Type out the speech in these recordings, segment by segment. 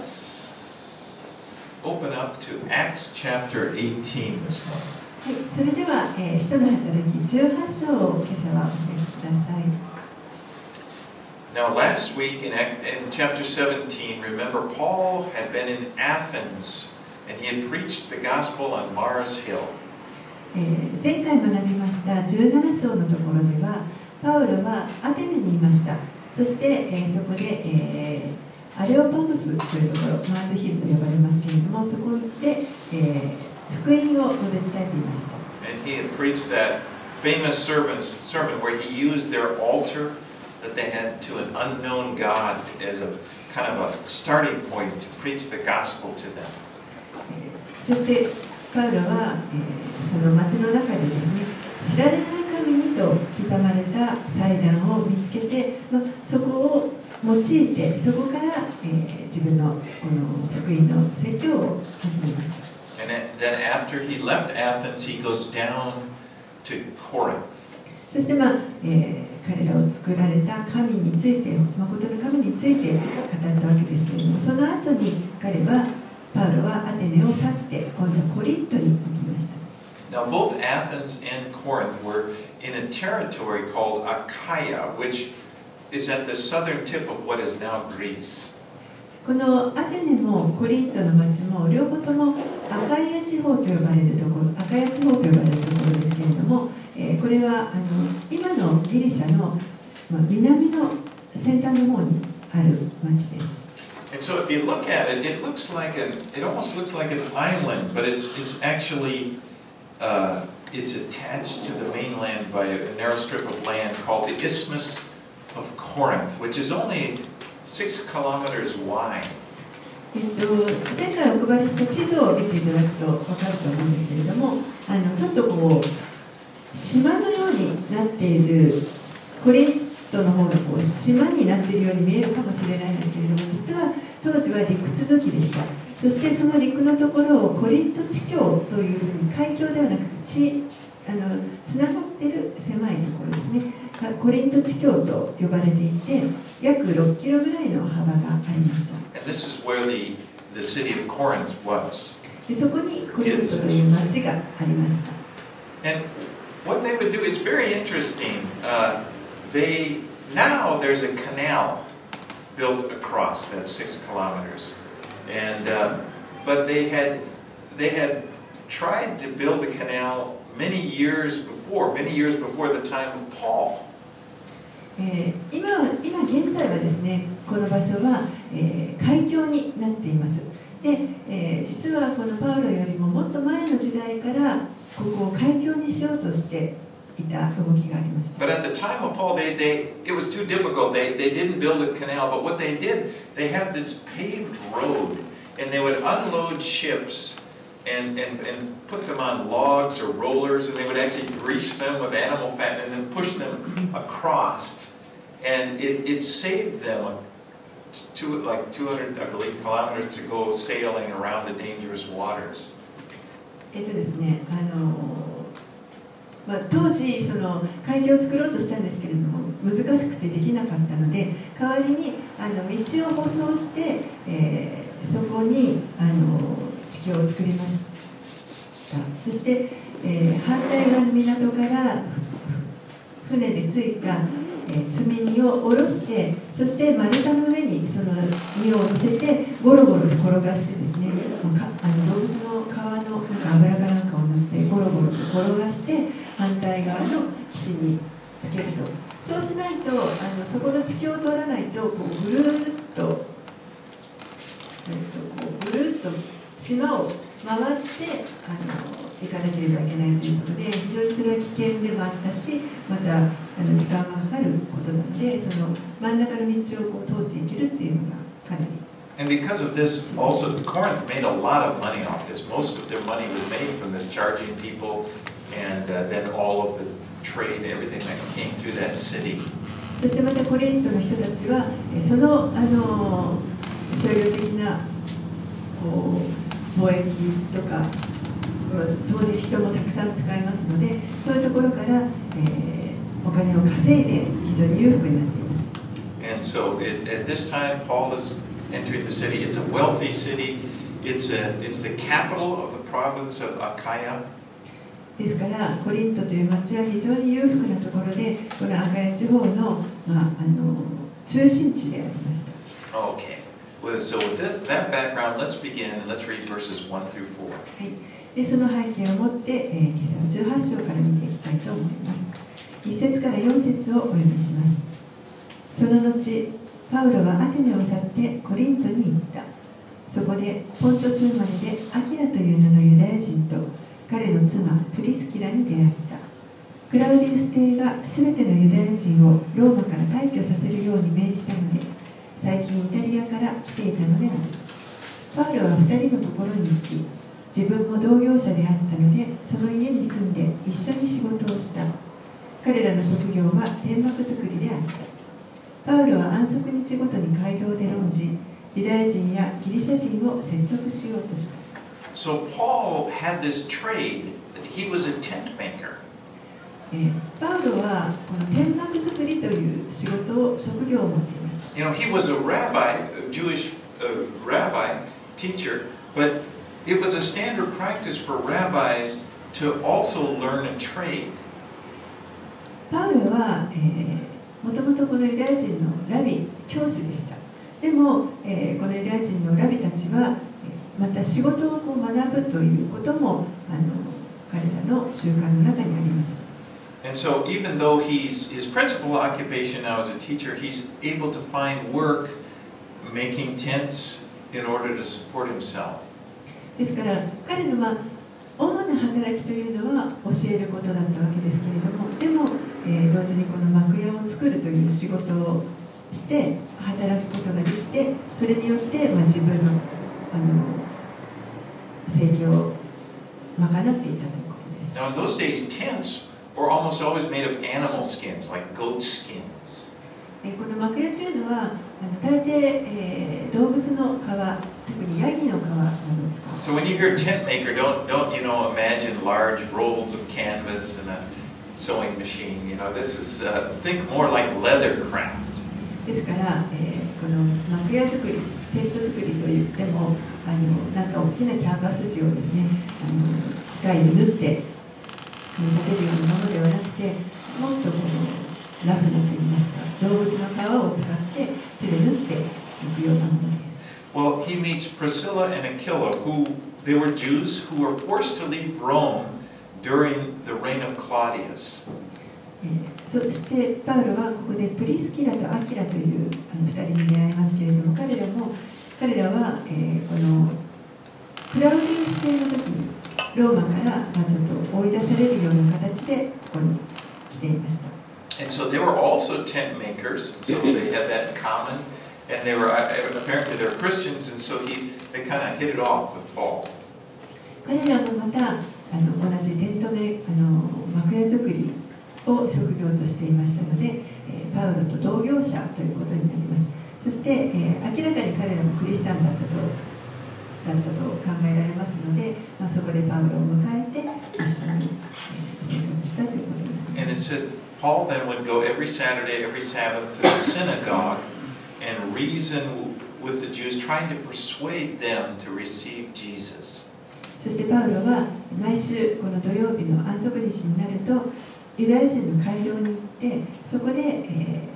let's open up to Acts chapter 18 this morning. はい、それでは、えー、使徒の働き18章を今朝はお読みください。Now, last week in, in chapter 17, remember, Paul had been in Athens and he had preached the gospel on Mars Hill. えー前回学びました17章のところでは、パウロはアテネにいました。そして、えーそこで、えーアレオパトスというところマーズヒルと呼ばれますけれどもそこで、えー、福音を述べ伝えていました。そしてパウロは、えー、その町の中でですね知られない神にと刻まれた祭壇を見つけて、まあ、そこを用いてそこから、えー自分のこの福音の説教を始めました then after he left Athens, he goes down to Corinth. そして、まあえー彼らを作られた神について誠の神について語ったわけですけれどもその後に彼はパウロはアテネを去って今度はコリントに行きました Now, both Athens and Corinth were in a territory called Achaia, which is at the southern tip of what is now Greece. このアテネもコリントの町も両方ともアカイア地方と呼ばれるところアカイア地方と呼ばれるところですけれども、えーこれはあの今のギリシャの、まあ、南の先端の方にある町です And so, if you look at it, it looks like a, it almost looks like an island, but it's it's actually uh, it's attached to the mainland by a narrow strip of land called the Isthmus of Corinth, which is only six kilometers wide. えっと、前回お配りした地図を見ていただくと分かると思うんですけれどもあのちょっとこう島のようになっているコリントの方がこう島になっているように見えるかもしれないんですけれども実は当時は陸続きでしたそしてその陸のところをコリント地境というふうに海峡ではなくて地あのつながっている狭いところですねかコリント地境と呼ばれていて約6キロぐらいの幅がありました.でそこにコリントという町がありました And what they would do is very interesting. Uh, they now there's a canal built across that six kilometers, and uh, but they had they had tried to build the canal many years before, many years before the time of Paul. えー今は今現在はですねこの場所は、えー海峡になっていますで、えー実はこのパウロよりももっと前の時代からここを海峡にしようとしていた動きがありました But at the time of Paul, they, they it was too difficult. They, they didn't build a canal, but what they did, they had this paved road, and they would unload ships and, and, and put them on logs or rollers, and they would actually grease them with animal fat and then push them across. And it, it saved them two, like 200, I believe, kilometers to go sailing around the dangerous waters. えっとですねあのまあ、当時その海峡を作ろうとしたんですけれども難しくてできなかったので代わりにあの道を舗装して、えーそこにあの 地球を作りましたそして、えー反対側の港から船でついた、えー積み荷を下ろしてそして丸太の上にその荷を乗せてゴロゴロと転がしてですねもうかあの動物の皮のなんか油かなんかを塗ってゴロゴロと転がして反対側の岸につけると。そうしないとあのそこの地球を通らないとこうぐるっと,、えっとこうぐるっと島を回ってあの行かなければいけないということで非常にそれは危険でもあったしまたあの時間がかかることなのでその真ん中の道をこう通っていけるっていうのがかなり And because of this, also Corinth made a lot of money off this. Most of their money was made from this charging people and uh, then all of the trade, everything that came through that city. そしてまたコリントの人たちはえそのあの商業的なこう貿易とかうん当然人もたくさん使いますのでそういうところから、えーお金を稼いで非常に裕福になっています And so it, at this time, Paul is entering the city. It's a wealthy city. It's, a, it's the capital of the province of Achaia. ですからコリントという町は非常に裕福なところでこのアカヤ地方の,、まあ、あの中心地でありました Okay. So with that, background, let's begin and let's read verses 1 through 4. はい、でその背景を持って、えー、今朝は18章から見ていきたいと思います。1節から4節をお読みします。その後パウロはアテネを去ってコリントに行った。そこでポントス生まれでアキラという名のユダヤ人と彼の妻プリスキラに出会った。クラウディウス帝が全てのユダヤ人をローマから退去させるように命じたので最近イタリアから来ていたのであるパウロは2人のところに行き自分も同業者であったのでその家に住んで一緒に仕事をした彼らの職業は天幕作りであったパウロは安息日ごとに街道で論じユダヤ人やギリシャ人を説得しようとした So Paul had this trade. He was a tent maker. えーパウロはこの天幕作りという仕事を職業を持っていました You know, he was a rabbi, a Jewish uh, rabbi, teacher, but it was a standard practice for rabbis to also learn a trade. パウロは、えー、もともとこのユダヤ人のラビ教師でしたでも、えーこのユダヤ人のラビたちはえーまた仕事をこう学ぶということもあの彼らの習慣の中にありました And so, even though he's his principal occupation now as a teacher, he's able to find work making tents in order to support himself. ですから彼の、まあ、主な働きというのは教えることだったわけですけれどもでも、えー同時にこの幕屋を作るという仕事をして働くことができてそれによって、まあ、自分のあの生計を賄っていたということです Now, in those days, tents were almost always made of animal skins, like goat skins. えーこの幕屋というのはあの大抵、えー動物の皮特にヤギの皮などを使う So when you hear tent maker, don't don't you know imagine large rolls of canvas and a sewing machine. You know, this is uh, think more like leather craft. ですから、えーこの幕屋作りテント作りといってもあのなんか大きなキャンバス地をですねあの機械で縫って組み立てるようなものではなくてもっとこのラフなといいますか動物の皮を使って手で縫っていくようなものです Well, he meets Priscilla and Aquila, who they were Jews who were forced to leave Rome during the reign of Claudius. えーそしてパウロはここでプリスキラとアキラというあの2人に出会いますけれども彼らも彼らは、えーこのクラウディウス帝の時にローマから、まあ、ちょっと追い出されるような形でここに来ていました And so they were also tent makers, so they had that in common. And they were uh, apparently they were Christians, and so he they kind of hit it off with Paul. 彼らもまたあの同じテントメあの幕屋作りを職業としていましたので、えーパウロと同業者ということになりますそして、えー明らかに彼らもクリスチャンだったとだったと考えられますので、まあ、そこでパウロを迎えて一緒に、えー生活したということになります Paul then would go every Saturday, every Sabbath to the synagogue and reason with the Jews, trying to persuade them to receive Jesus. そしてパウロは毎週この土曜日の安息日になるとユダヤ人の街道に行ってそこで、えー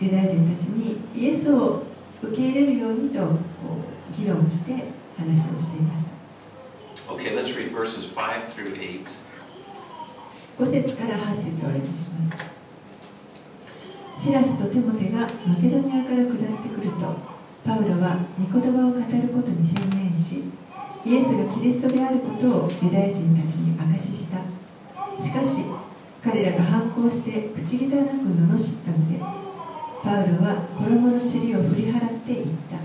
ユダヤ人たちにイエスを受け入れるようにとこう議論して話をしていました。Okay, let's read verses 5 through 8. 5節から8節をお読みします。シラスとテモテがマケドニアから下ってくるとパウロは御言葉を語ることに専念しイエスがキリストであることをユダヤ人たちに証しした。しかし彼らが反抗して口汚く罵ったのでパウロは衣の塵を振り払って言った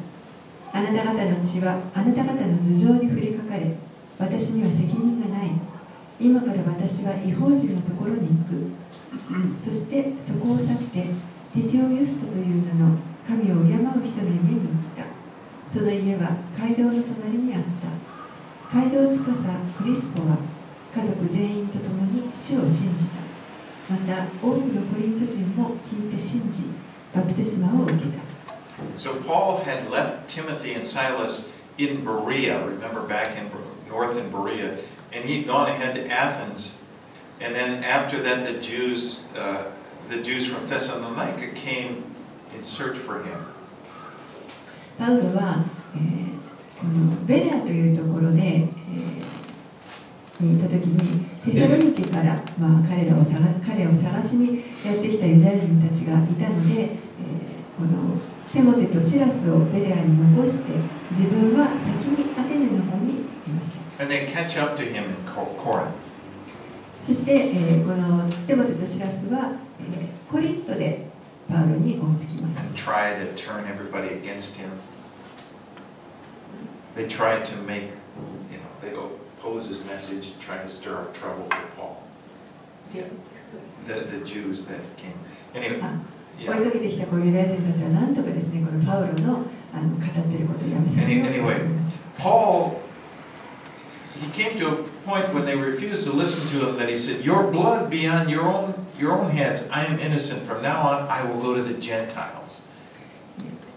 あなた方の血はあなた方の頭上に降りかかれ私には責任がない。今から私は違法人のところに行く。そしてそこを去ってティテオユストという名の神を敬う人の家に行った。その家は街道の隣にあった。街道司クリスポは家族全員と共に主を信じた。また多くのコリント人も聞いて信じバプテスマを受けた。So Paul had left Timothy and Silas in Berea, remember back in north in Berea, and he'd gone ahead to Athens. And then after that, the Jews, uh, the Jews from Thessalonica came in search for him. パウロは、えーこのベレアというところで、えーにいた時にテサロニケから、まあ、彼らを探彼を探しにやってきたユダヤ人たちがいたので、えー このテモテとシラスをベレアに残して自分は先にアテネの方に行きました And they catch up to him in Cor- Corinth. そして、えーこのテモテとシラスは、えーコリントでパウロに追いつきます and try to turn everybody against him. They tried to make, you know, they oppose his message, try to stir up trouble for Paul. The, the Jews that came. Anyway, あ追いかけてきたこういうユダヤ人たちはなんとかですねこのパウロのあの語っていることをやめさせようとしています Paul, he came to a point when they refused to listen to him that he said, Your blood be on your own, your own heads. I am innocent. From now on, I will go to the Gentiles.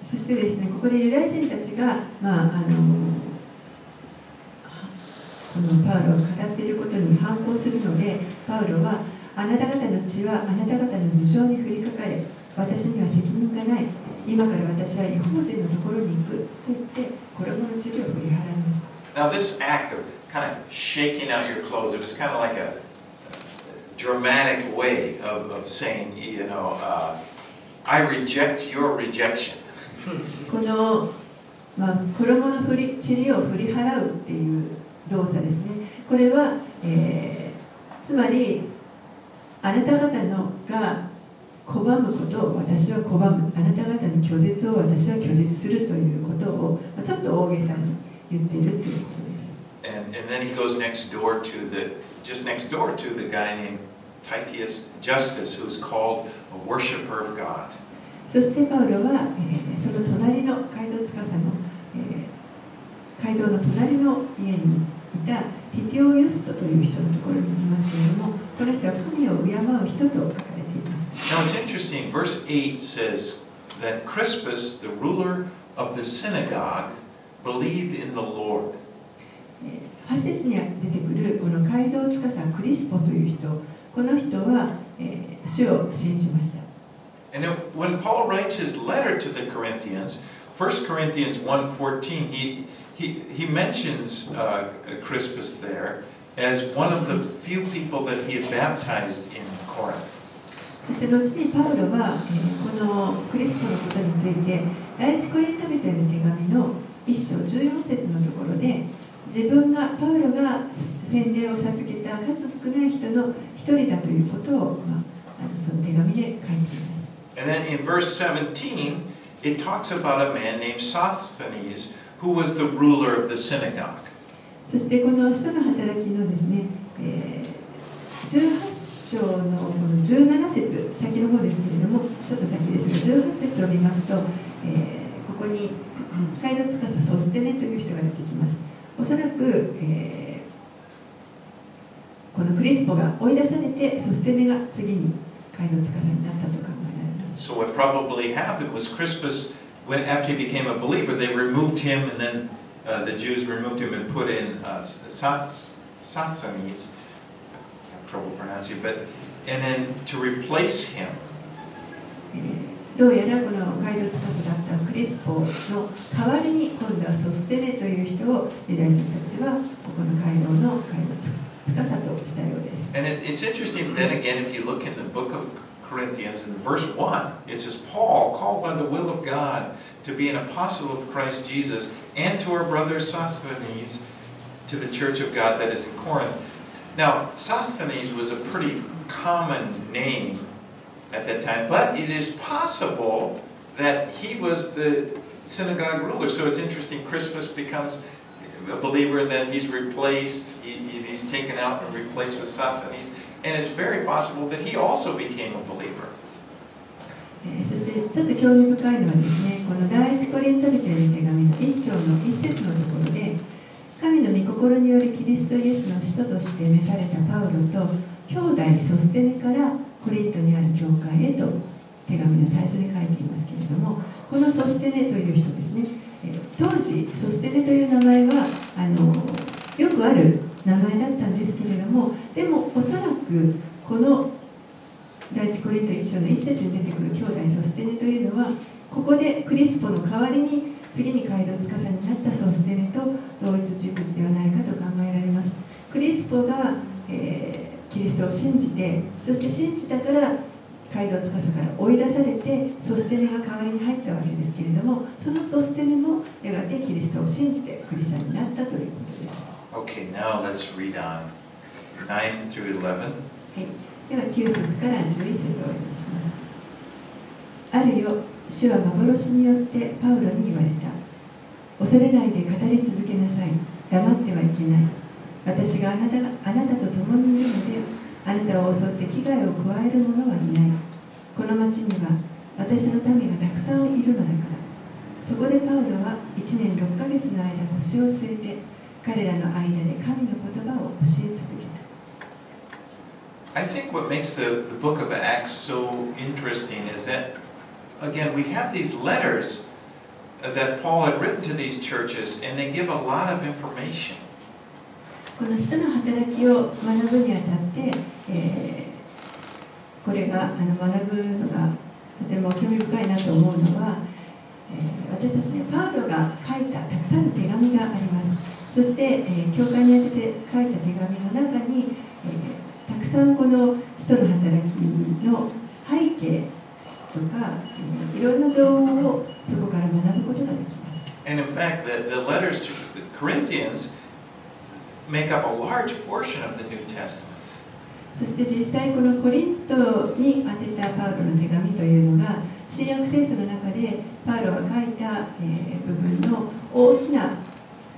そしてですねここでユダヤ人たちが、まあ、あのこのパウロが語っていることに反抗するのでパウロはあなた方の血はあなた方の頭上に降りかかれ私には責任がない今から私は違法人のところに行くと言って衣の塵を振り払いました Now, this act of kind of shaking out your clothes, it was kind of like a dramatic way of, of saying, you know, uh, I reject your rejection. この、まあ、衣の振り塵を振り払うっていう動作ですねこれは、えーつまりあなた方のが拒むことを私は拒む。あなた方の拒絶を私は拒絶するということを、まあ、ちょっと大げさに言っているということです。And, and then he goes next door to the, just next door to the guy named Titius Justus, who's called a worshiper of God. そしてパウロは、えーその隣の街道司の、えー街道の隣の家にいたティティオ・ユストという人のところに行きますけれどもこの人は神を敬う人と書か Now it's interesting, verse 8 says that Crispus, the ruler of the synagogue, believed in the Lord. 8節に出てくるこの街道司クリスポという人この人は、えー主を信じました And then when Paul writes his letter to the Corinthians, 1 Corinthians 1.14, he, he, he mentions uh, Crispus there as one of the few people that he had baptized in Corinth. そして後にパウロは、えーこのクリスポのことについて第一コリント人への手紙の1章14節のところで自分がパウロが洗礼を授けた数少ない人の一人だということを、まあ、あのその手紙で書いています And then in verse 17, it talks about a man named Sosthenes who was the ruler of the synagogue. そしてこの使徒の働きのですね、えー18章のこの17節先の方ですけれどもちょっと先ですが18節を見ますと、えーここに街道司ソステネという人が出てきますおそらく、えーこのクリスポが追い出されてソステネが次に街道司になったと考えられます So what probably happened was Crispus, when after he became a believer, they removed him, and then uh, the Jews removed him and put in uh, Soth- Sosthenes. I have trouble pronouncing, it, but and then to replace him, えーどうやらこの街道司だったクリスポの代わりに今度はソステネという人をユダヤ人たちはここの街道の街道司としたようです。 and it, it's interesting. Then again, if you look in the book of Corinthians, in verse one, it says Paul, called by the will of God to be an apostle of Christ Jesus, and to our brother Sosthenes, to the church of God that is in Corinth. Now, Sosthenes was a pretty common name at that time, but it is possible that he was the synagogue ruler. So it's interesting, Crispus becomes a believer, and then he's replaced, he, he- he's taken out and replaced with Sosthenes, and it's very possible that he also became a believer. えーそしてちょっと興味深いのはですねこの第一コリント人への手紙の一章の一節のところで 神の御心によりキリストイエスの使徒として召されたパウロと兄弟ソステネからコリントにある教会へと手紙の最初に書いていますけれどもこのソステネという人ですね、当時ソステネという名前はあのよくある名前だったんですけれどもでもおそらくこの第一コリント一章の一節に出てくる兄弟ソステネというのはここでクリスポの代わりに次に街道司になったソステネと同一人物ではないかと考えられますクリスポが、えーキリストを信じてそして信じたから街道司から追い出されてソステネが代わりに入ったわけですけれどもそのソステネもやがてキリストを信じてクリスチャンになったということです Okay, now let's read on. 9 through 11. はい、では9節から11節をお読みします。あるよ、主は幻によってパウロに言われた。恐れないで語り続けなさい。黙ってはいけない。私があなたがあなたと共にいるので、あなたを襲って危害を加える者はいない。この町には私の民がたくさんいるのだから。そこでパウロは1年6ヶ月の間腰を据えて、彼らの間で神の言葉を教え続けた。I think what makes the, the book of Acts so interesting is that, again, we have these letters that Paul had written to these churches, and they give a lot of information. この人の働きを学ぶにあたって、えーこれがあの学ぶのがとても興味深いなと思うのは、えー私たちねパウロが書いたたくさんの手紙がありますそして、えー教会に宛てて書いた手紙の中に、えーたくさんこの使徒の働きの背景とか、えーいろんな情報をそこから学ぶことができます And in fact, the, the letters to the Corinthians make up a large portion of the New Testament. そして実際このコリントに宛てたパウロの手紙というのが新約聖書の中でパウロが書いた、えー部分の大きな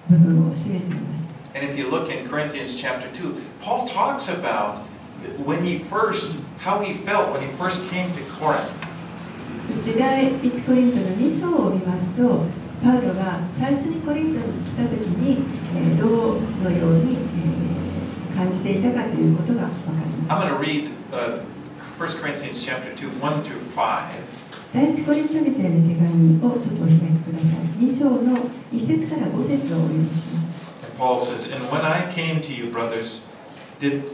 部分を占めています And if you look in Corinthians chapter 2, Paul talks about when he first, how he felt when he first came to Corinth. そして第1コリントの2章を見ますとパウロが最初にコリントに来た時に、えーどのように、えー感じていたかということが分かります I'm going to read uh, 1 Corinthians chapter 2, 1 through 5. 第1コリント人への手紙をちょっとお開きください2章の1節から5節をお読みします Paul says, And when I came to you, brothers, did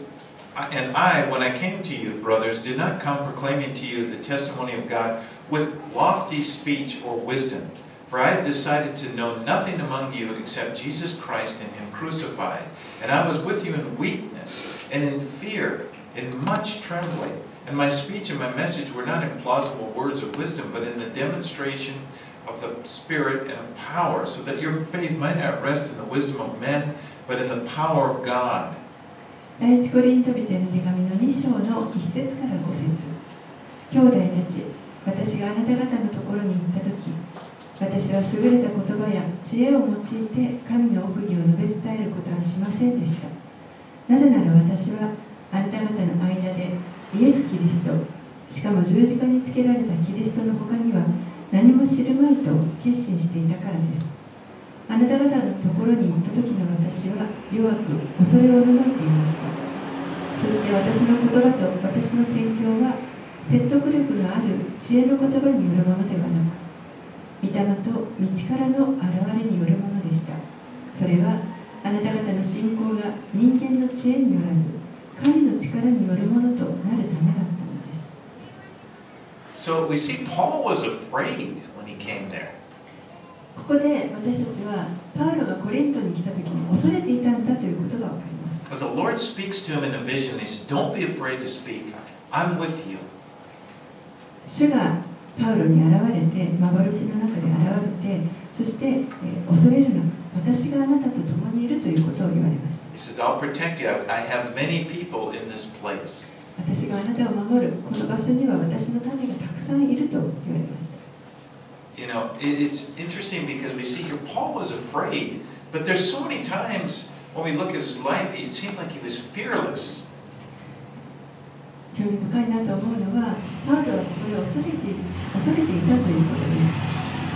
and I, when I came to you, brothers, did not come proclaiming to you the testimony of God with lofty speech or wisdom. For I had decided to know nothing among you except Jesus Christ and Him crucified. And I was with you in weakness and in fear, in much trembling. And my speech and my message were not in plausible words of wisdom, but in the demonstration of the Spirit and of power, so that your faith might not rest in the wisdom of men, but in the power of God. 第一コリント人への手紙の2章の1節から5節兄弟たち 私があなた方のところに行った時私は優れた言葉や知恵を用いて神の奥義を述べ伝えることはしませんでした。なぜなら私はあなた方の間でイエス・キリストしかも十字架につけられたキリストの他には何も知るまいと決心していたからです。あなた方のところに行った時の私は弱く恐れおののいていました。そして私の言葉と私の宣教は説得力のある知恵の言葉によるものではなく御霊と道からの現れによるものでしたそれはあなた方の信仰が人間の知恵によらず神の力によるものとなるためだったのです So we see Paul was afraid when he came there. ここで私たちはパウロがコリントに来た時に恐れていたんだということが分かります But the Lord speaks to him in a vision. He said, Don't be afraid to speak. I'm with you. 主がパウロに現れて幻の中で現れてそして、えー恐れるな私があなたと共にいるということを言われました He says, I'll protect you. I I have many people in this place. 私があなたを守るこの場所には私の民がたくさんいると言われました You know, it, it's interesting because we see here Paul was afraid, but there's so many times when we look at his life, it seemed like he was fearless. 興味深いなと思うのはパウロはここで恐れて恐れていたということです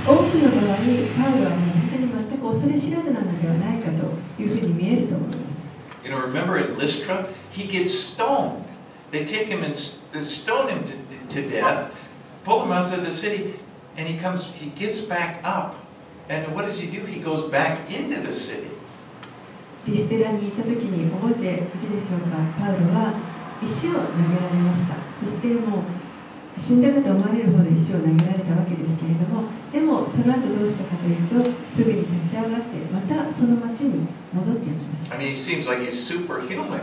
多くの場合パウロはもう本当に全く恐れ知らずなのではないかというふうに見えると思います You know, remember at Lystra, he gets stoned. They take him and stone him to, to death, pull him outside the city. and he comes, he gets back up. And what does he do? He goes back into the city. リステラにいた時に覚えているでしょうかパウロは石を投げられましたそしてもう死んだかと思われるほど石を投げられたわけですけれどもでもその後どうしたかというとすぐに立ち上がってまたその町に戻っていきました I mean, seems like he's superhuman.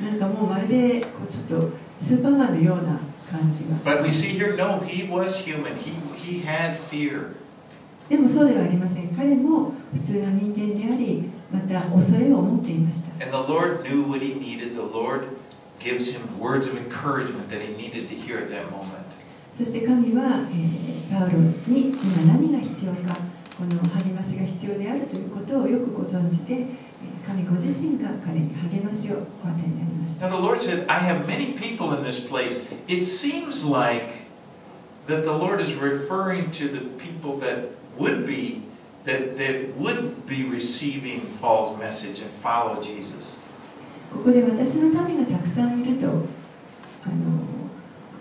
なんかもうまるでこうちょっとスーパーマンのような感じが But we see here, no, he was human. He, he had fear. でもそうではありません彼も普通の人間でありまた恐れを持っていました And the Lord knew what he needed. The Lord gives him words of encouragement that he needed to hear at that moment. そして神は、えーパウロに今何が必要かこの励ましが必要であるということをよくご存知で、えー神ご自身が彼に励ましをお与えになりました Now, the Lord said, I have many people in this place. It seems like that the Lord is referring to the people that would be, that, that would be receiving Paul's message and follow Jesus. ここで私の民がたくさんいるとあの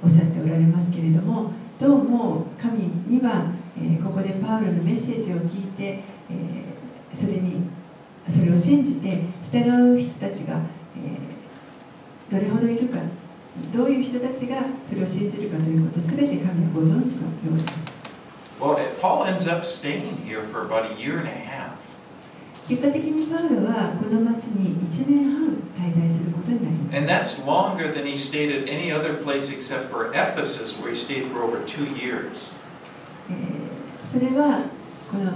おっしゃっておられますけれどもどうも神には、えーここでパウロのメッセージを聞いて、えーそれにそれを信じて従う人たちが、えーどれほどいるかどういう人たちがそれを信じるかということを全て神はご存知のようです Well, Paul ends up staying here for about a year and a half. 結果的にパウロはこの町に1年半滞在することになります And that's longer than he stayed at any other place except for Ephesus, where he stayed for over two years. えーそれはこの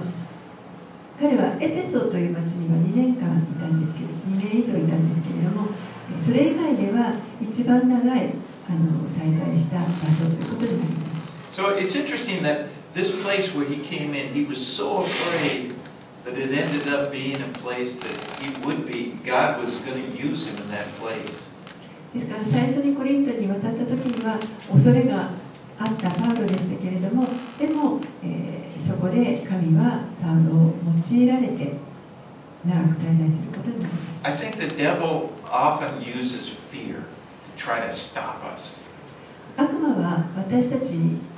彼はエペソという町には2年間いたんですけれど2年以上いたんですけれどもえーそれ以外では一番長いあの滞在した場所ということになります So it's interesting that this place where he came in, he was so afraid ですから最初にコリントに渡った時には恐れがあったパウロでしたけれどもでも、えー、そこで神はパウロを用いられて長く滞在することになります。悪魔は私たち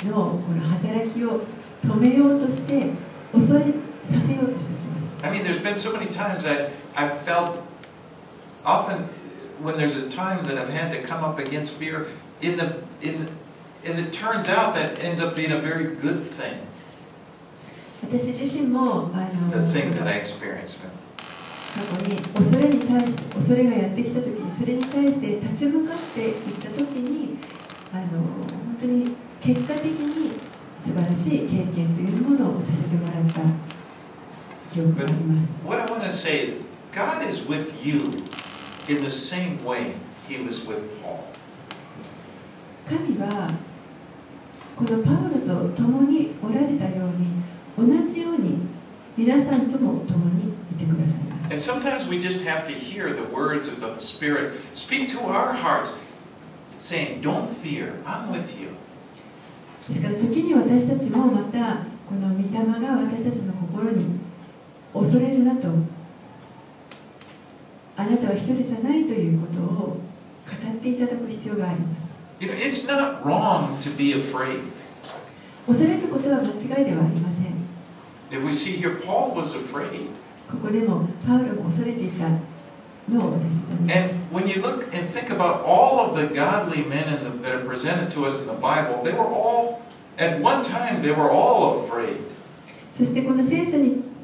の,この働きを止めようとして恐れてさせようとしてきます I mean, there's been so many times I, I felt often when there's a time that I've had to come up against fear, in the, in, as it turns out, that ends up being a very good thing, 私自身もあの the thing that I experienced. 過去に恐れに対して恐れがやってきた時にそれに対して立ち向かっていった時にあの本当に結果的に素晴らしい経験というものをさせてもらった記憶があります What I want to say is, God is with you in the same way He was with Paul. 神はこのパウロと共におられたように同じように皆さんとも共にいてくださいます And sometimes we just have to hear the words of the Spirit speak to our hearts, saying, Don't fear, I'm with you. ですから時に私たちもまたこの御霊が私たちの心に恐れるなとあなたは一人じゃないということを語っていただく必要があります You know, it's not wrong to be afraid. 恐れることは間違いではありません If we see here, Paul was afraid. ここでもパウロも恐れていたのを私たちは見ま And す when you look and think about all of the godly men in the, that are presented to us in the Bible, they were all, at one time, they were all afraid. そしてこの聖書に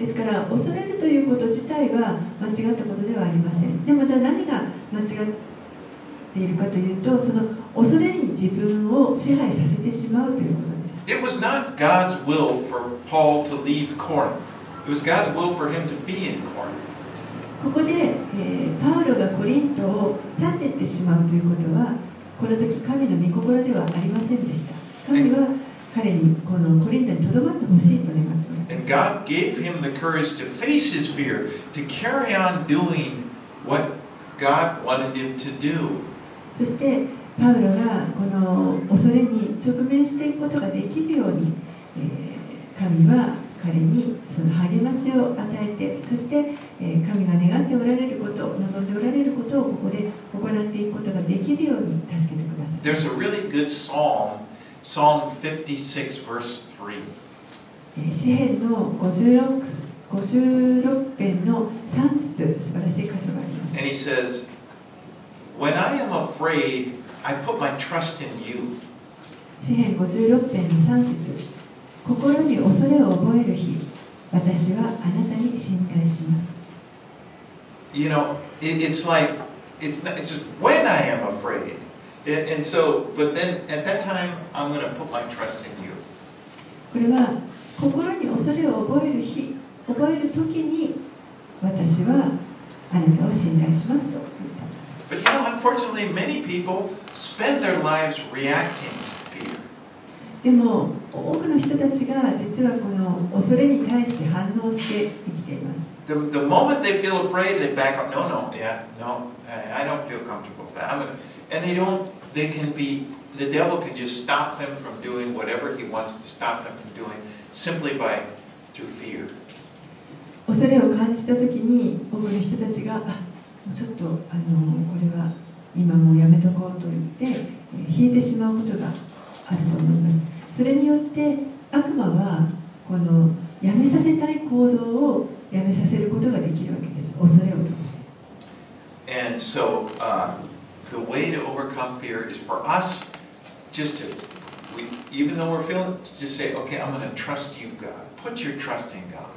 ですから恐れるということ自体は間違ったことではありませんでもじゃあ何が間違っているかというとその恐れに自分を支配させてしまうということです It was not God's will for Paul to leave Corinth. It was God's will for him to be in Corinth. ここで、えーパウロがコリントを去っていってしまうということはこの時神の御心ではありませんでした神は、彼にこのコリントにとどまってほしいと願って And る God gave him the courage to face his fear, to carry on doing what God wanted him to do. そしてパウロがこの恐れに直面していくことができるように、えー神は彼にその励ましを与えてそして、えー神が願っておられること望んでおられることをここで行っていくことができるように助けてください There's a really good psalm, Psalm 56, verse 3. えー詩篇の 56, 56編の3節素晴らしい箇所があります And he says, When I am afraid, I put my trust in you. 詩篇56編の3節心に恐れを覚える日私はあなたに信頼します You know, it, it's like, it's, not, it's just when I am afraid. And so, but then at that time, I'm going to put my trust in you. これは心に恐れを覚える日覚える時に私はあなたを信頼しますと言ったんです But you know, unfortunately, many people spend their lives reacting to fear. でも多くの人たちが実はこの恐れに対して反応して生きています The, the moment they feel afraid, they back up. No, no, yeah, no, I, I don't feel comfortable with that. I'm gonna, and they don't, they can be, the devil can just stop them from doing whatever he wants to stop them from doing simply by, through fear. 恐れを感じた時に多くの人たちがちょっとあのこれは今もうやめとこうと言ってえー引いてしまうことがあると思います。それによって悪魔はこのやめさせたい行動をやめさせることができるわけです。恐れを通して。And so, uh, the way to overcome fear is for us just to, even though we're feeling, to just say, okay, I'm going to trust you, God. Put your trust in God.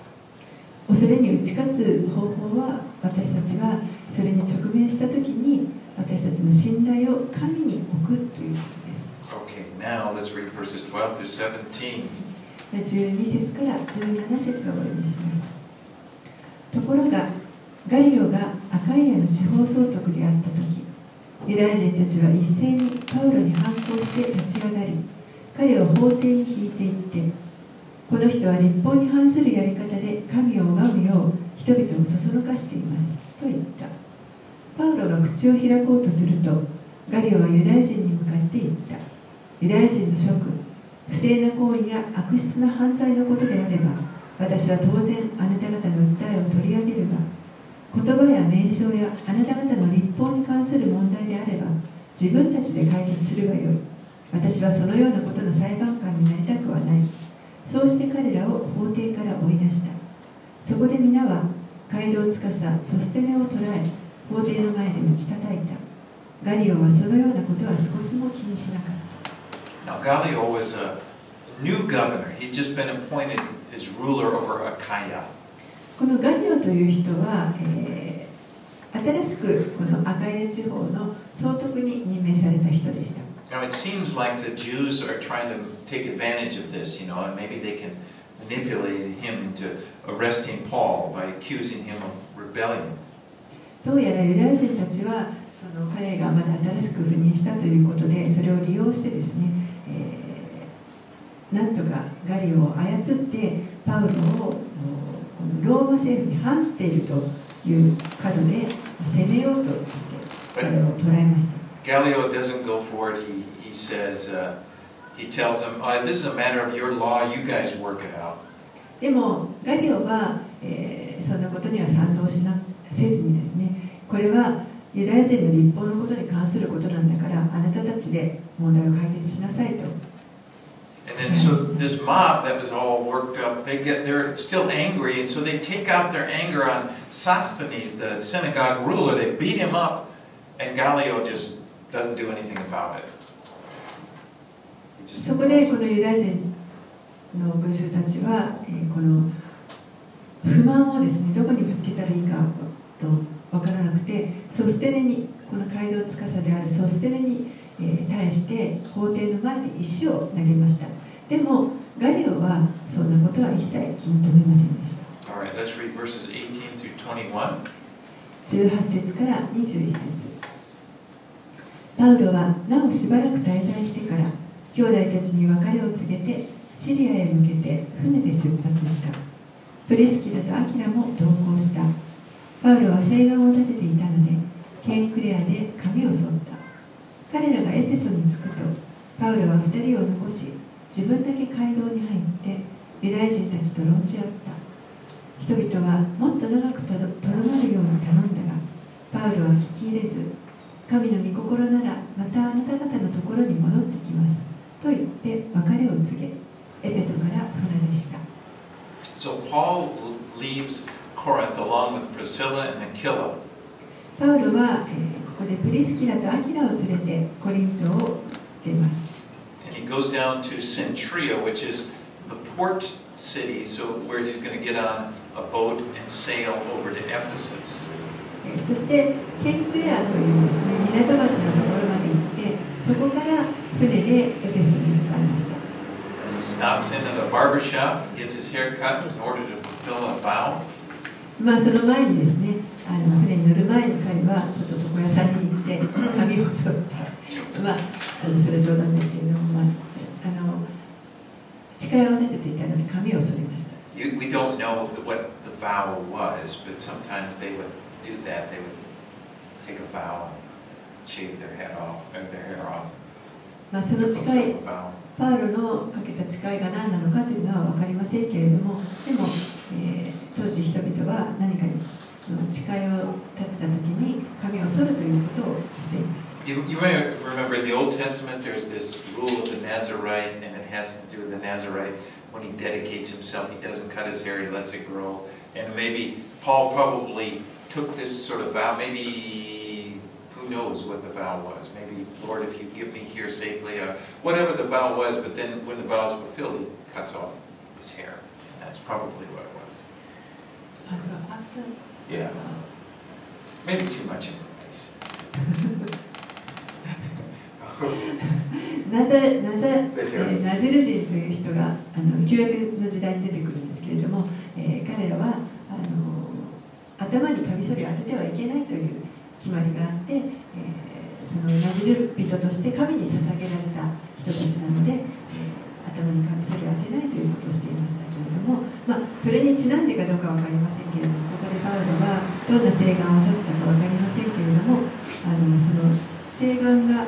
恐れに打ち勝つ方法は私たちはそれに直面した時に私たちの信頼を神に置くということです Okay, now let's read verses 12 through 17. 12節から17節をお読みしますところがガリオがアカイアの地方総督であった時ユダヤ人たちは一斉にパウロに反抗して立ち上がり彼を法廷に引いていってこの人は立法に反するやり方で神を拝むよう人々をそそのかしていますと言った。パウロが口を開こうとするとガリオはユダヤ人に向かって言った。ユダヤ人の諸君不正な行為や悪質な犯罪のことであれば私は当然あなた方の訴えを取り上げるが言葉や名称やあなた方の立法に関する問題であれば自分たちで解決するがよい。私はそのようなことの裁判官になりたくはない。そうして彼らを法廷から追い出した。そこで皆は街道司ソステネを捕らえ法廷の前で打ち叩いた。ガリオはそのようなことは少しも気にしなかった。Now, Gallio was a new governor. He'd just been appointed as ruler over Achaia. このガリオという人は、えー新しくこのアカイア地方の総督に任命された人でした Now, it seems like the Jews are trying to take advantage of this, you know, and maybe they can manipulate him into arresting Paul by accusing him of rebellion. どうやらユダヤ人たちはその彼がまだ新しく赴任したということでそれを利用してですね、えーなんとかガリを操ってパウロをこのローマ政府に反しているという角で攻めようとして彼を捕らえました Gallio doesn't go for it. He, he says, uh, he tells them, uh, this is a matter of your law. You guys work it out. でもガリオは、えーそんなことには賛同しなせずにですねこれはユダヤ人の立法のことに関することなんだからあなたたちで問題を解決しなさいと And then so this mob that was all worked up, they get they're still angry, and so they take out their anger on Sosthenes, the synagogue ruler. They beat him up, and Gallio just doesn't do anything about it. そこでこのユダヤ人の群衆たちは、えーこの不満をですねどこにぶつけたらいいかと分からなくてソステネにこの街道司であるソステネに、えー対して法廷の前で石を投げましたでもガリオはそんなことは一切気に留めませんでした All right, let's read verses 18 through 21. 18節から21節パウロはなおしばらく滞在してから兄弟たちに別れを告げてシリアへ向けて船で出発した。プリスキラとアキラも同行した。パウロは誓願を立てていたのでケンクレアで髪を剃った。彼らがエペソに着くとパウロは2人を残し自分だけ街道に入ってユダヤ人たちと論じ合った。人々はもっと長くとどまるように頼んだがパウロは聞き入れず神の御心ならまたあなた方のところに戻ってきますと言って別れを告げエペソから船でした So Paul leaves Corinth along with Priscilla and Aquila. パウロは、えーここでプリスキラとアキラを連れてコリントを出ます And he goes down to Centria, which is the port city, so where he's going to get on a boat and sail over to Ephesus. えーそしてケンクレアというですね港町のところまで行ってそこから船でエペソに向かいました。And he stops in at a barber shop, gets his hair cut in order to fulfill a vow. まあその前にですねあの船に乗る前に彼はちょっと床屋さんに行って髪を剃って まああのそれは冗談ですけれども、まあ、あの誓いを立てていたので髪を剃りました。You, we don't know what the vow was, but sometimes they would do that. They would take a vow and shave their head off, or their hair off. まあその誓い fulfill a vow. パウロのかけた誓いが何なのかというのは分かりませんけれどもでも、えー当時人々は何かに誓いを立てた時に髪を剃るということをしていました You, you may remember in the Old Testament, there's this rule of the Nazarite, and it has to do with the Nazarite. When he dedicates himself, he doesn't cut his hair, he lets it grow. And maybe Paul probably took this sort of vow. Maybe, who knows what the vow was? Maybe, Lord, if you give me here safely, uh, whatever the vow was, but then when the vow is fulfilled, he cuts off his hair. That's probably what it was. あそう after Yeah. Maybe too much information. ナザナザ、えーナジル人という人があの旧約の時代に出てくるんですけれども、えー彼らはあの 頭にカミソリを当ててはいけないという決まりがあって、えーそのナジル人として神に捧げられた人たちなので、えー頭にカミソリを当てないということをしていましたけれども、まあ、それにちなんでかどうかは分かりませんけれどもここでパウロはどんな誓願を立てたか分かりませんけれどもあのその誓願が、えー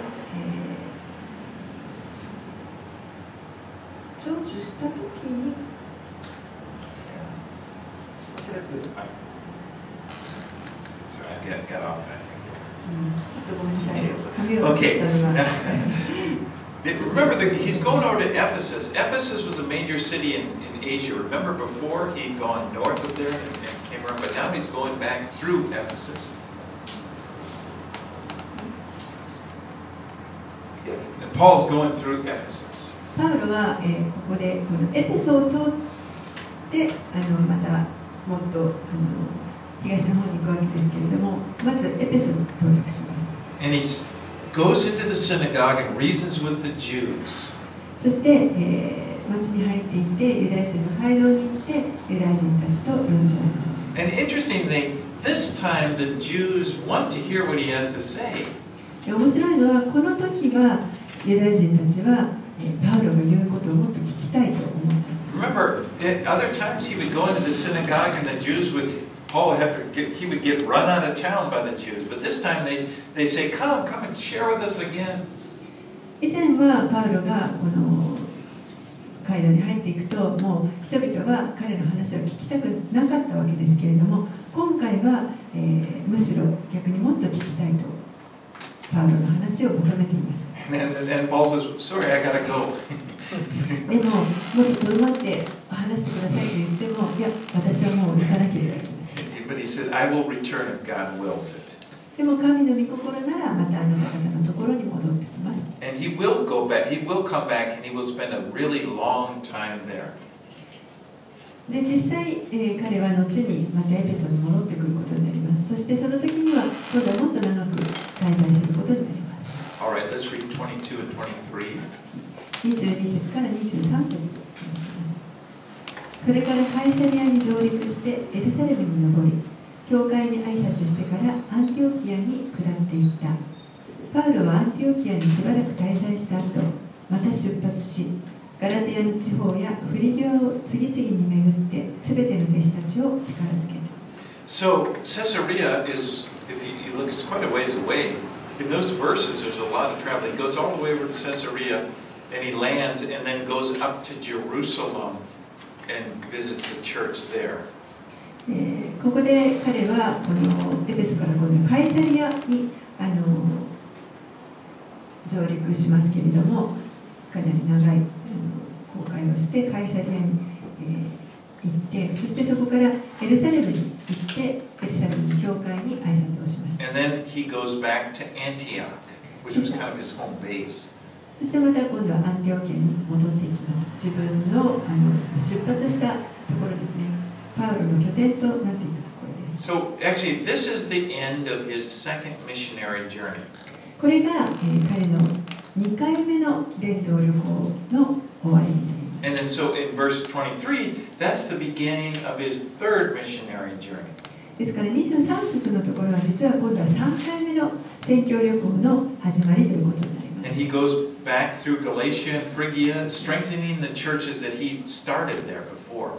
成就した時におそらく、So I got, got off, I うんちょっとごめんなさい Details. 髪を切ったのが、 think. Remember, the, he's going over to Ephesus. Ephesus was a major city in, in Asia. Remember, before he'd gone north of there and, and came around, but now he's going back through Ephesus. And Paul's going through Ephesus. パウロは、えーここでこのエペソを通ってあのまたもっとあの 東の方に行くわけですけれどもまずエペソに到着します And he goes into the synagogue and reasons with the Jews. そして、えー町に入っていってユダヤ人の街道に行ってユダヤ人たちと論じ合います And interesting thing, this time the Jews want to hear what he has to say. で面白いのはこの時はユダヤ人たちは、えーパウロが言うことをもっと聞きたいと思った Remember, at other times he would go into the synagogue and the Jews would, Paul would have to get, he would get run out of town by the Jews. But this time they, they say, come, come and share with us again. 以前はパウロがこの街道に入っていくともう人々は彼の話を聞きたくなかったわけですけれども今回は、えーむしろ逆にもっと聞きたいとパウロの話を求めていました And, and, and Paul says, sorry, I gotta go. でももっととどまって話してくださいと言ってもいや私はもう行かなければいけません But he said, I will return if God wills it. でも神の御心ならまたあなた方のところに戻ってきます And he will go back, he will come back and he will spend a really long time there. で実際、えー彼は後にまたエペソに戻ってくることになりますそしてその時には今度はもっと長く滞在することになります All right, let's read 22 and 23. 22節から23節それからカイサリアに上陸してエルサレムに登り教会に挨拶してからアンティオキアに下っていったパウロはアンティオキアにしばらく滞在した後また出発しガラテヤの地方やフリギュアを次々に巡ってすべての弟子たちを力づけた So Caesarea is, if you, you look, it's quite a ways away. In those verses, there's a lot of traveling. He goes all the way over to Caesarea, and he lands, and then goes up to Jerusalem えーここで彼はこのエペソからこのカイサリアにあの上陸しますけれどもかなり長い航海をしてカイサリアに、えー行ってそしてそこからエルサレムに行ってエルサレムの教会に挨拶をしました And then he goes back to Antioch, which was kind of his home base. そしてまた今度はアンテオケに戻っていきます。自分のあの出発したところですね。パウロの拠点となっていたところです。So actually, this is the end of his second missionary journey. これが、えー彼の2回目の伝統旅行の終わりになります。And then so in verse 23, that's the beginning of his third missionary journey. ですから23節のところは実は今度は3回目の宣教旅行の始まりということになりま And す he goes back through Galatia and Phrygia, strengthening the churches that he started there before.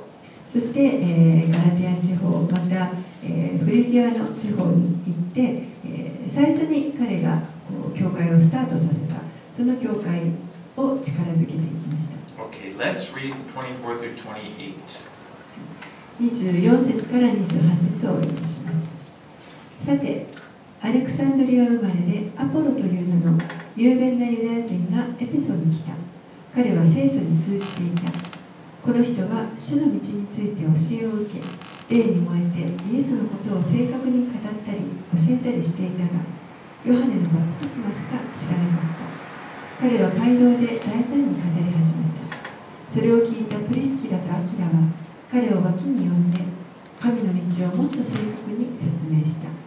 そして、えーガラティア地方また、えーフリギアの地方に行って、えー最初に彼がこう教会をスタートさせたその教会を力づけていきました Okay, let's read 24 through 28. 24節から28節をお読みしますさてアレクサンドリア生まれでアポロという名の雄弁なユダヤ人がエペソに来た。彼は聖書に通じていた。この人は主の道について教えを受け霊に燃えてイエスのことを正確に語ったり教えたりしていたがヨハネのバプテスマしか知らなかった。彼は街道で大胆に語り始めた。それを聞いたプリスキラとアキラは彼を脇に呼んで神の道をもっと正確に説明した。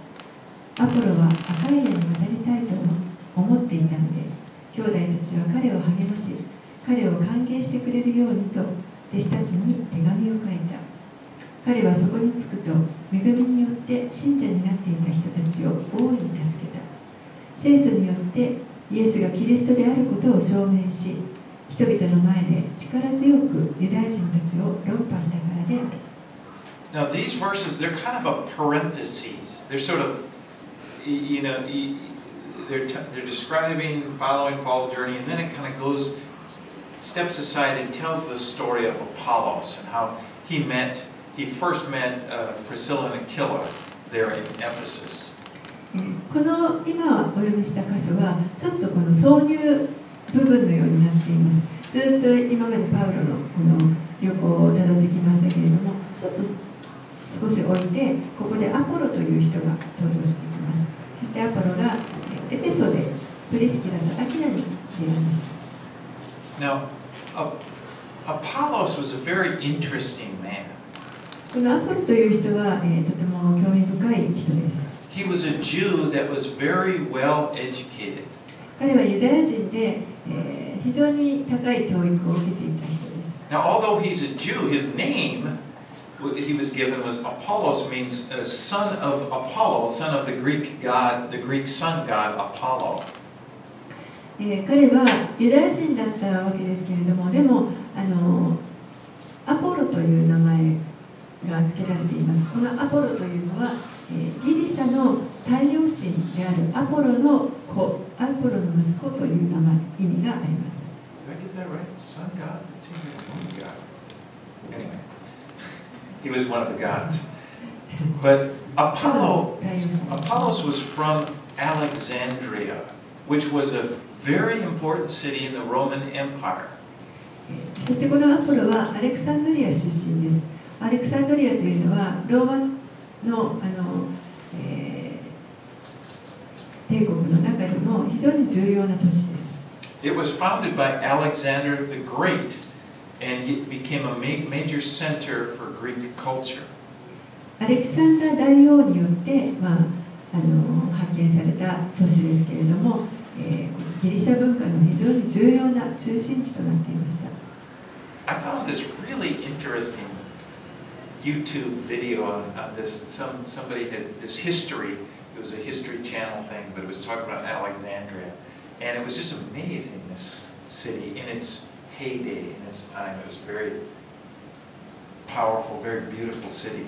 アポロはアカイアに渡りたいと思っていたので兄弟たちは彼を励まし彼を歓迎してくれるようにと弟子たちに手紙を書いた。彼はそこに着くと恵みによって信者になっていた人たちを大いに助けた。聖書によってイエスがキリストであることを証明し人々の前で力強くユダヤ人たちを論破したからである。Now, these verses, they're kind of a parentheses. They're sort of, you know, y- they're, t- they're describing, following Paul's journey, and then it kind of goes, steps aside and tells the story of Apollos and how he met, he first met uh, Priscilla and Aquila there in Ephesus. えーこの今お読みした箇所はちょっとこの挿入部分のようになっていますずっと今までパウロのこの旅行をたどってきましたけれどもちょっと少し置いてここでアポロという人が登場してきます そしてアポロがえーエペソでプリスキラとアキラに出会いました Now, Apollos was a very interesting man. このアポロという人は、えーとても興味深い人です He was a Jew that was very well educated. 彼はユダヤ人で、えー非常に高い教育を受けていた人です Now, although he's a Jew, his name what he was given was Apollos, means uh, son of Apollo, son of the Greek god, the Greek sun god Apollo. えー彼はユダヤ人だったわけですけれどもでもあのアポロという名前が付けられていますこのアポロというのは、えーギリシャの太陽神であるアポロの子アポロの息子という名前意味があります Did I get that right? Sun god? It seems like a moon god. He was one of the gods. But Apollo, Apollos was from Alexandria, which was a very important city in the Roman Empire. そしてこのアポロはアレクサンドリア出身です。アレクサンドリアというのはローマのあの、えー、帝国の中でも非常に重要な都市です。It was founded by Alexander the Great and it became a ma- major center for Greek culture. アレキサンダー大王によって、まあ、あの発見された都市ですけれども、えーこのギリシャ文化の非常に重要な中心地となっていました I found this really interesting YouTube video on, on this. Some somebody had this history. It was a History Channel thing, but it was talking about Alexandria, and it was just amazing. This city in its heyday, in its time. It was a very powerful, very beautiful city.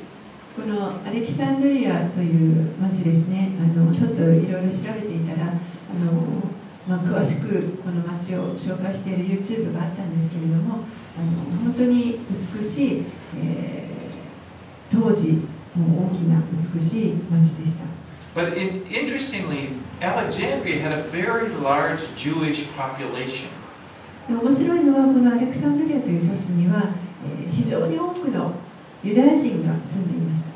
このアレキサンドリアという町ですねあのちょっといろいろ調べていたらあの、まあ、詳しくこの町を紹介している YouTube があったんですけれどもあの本当に美しい、えー当時もう大きな美しい町でした But in, interestingly, Alexandria had a very large Jewish population. で面白いのはこのアレクサンドリアという都市には、えー非常に多くのユダヤ人が住んでいました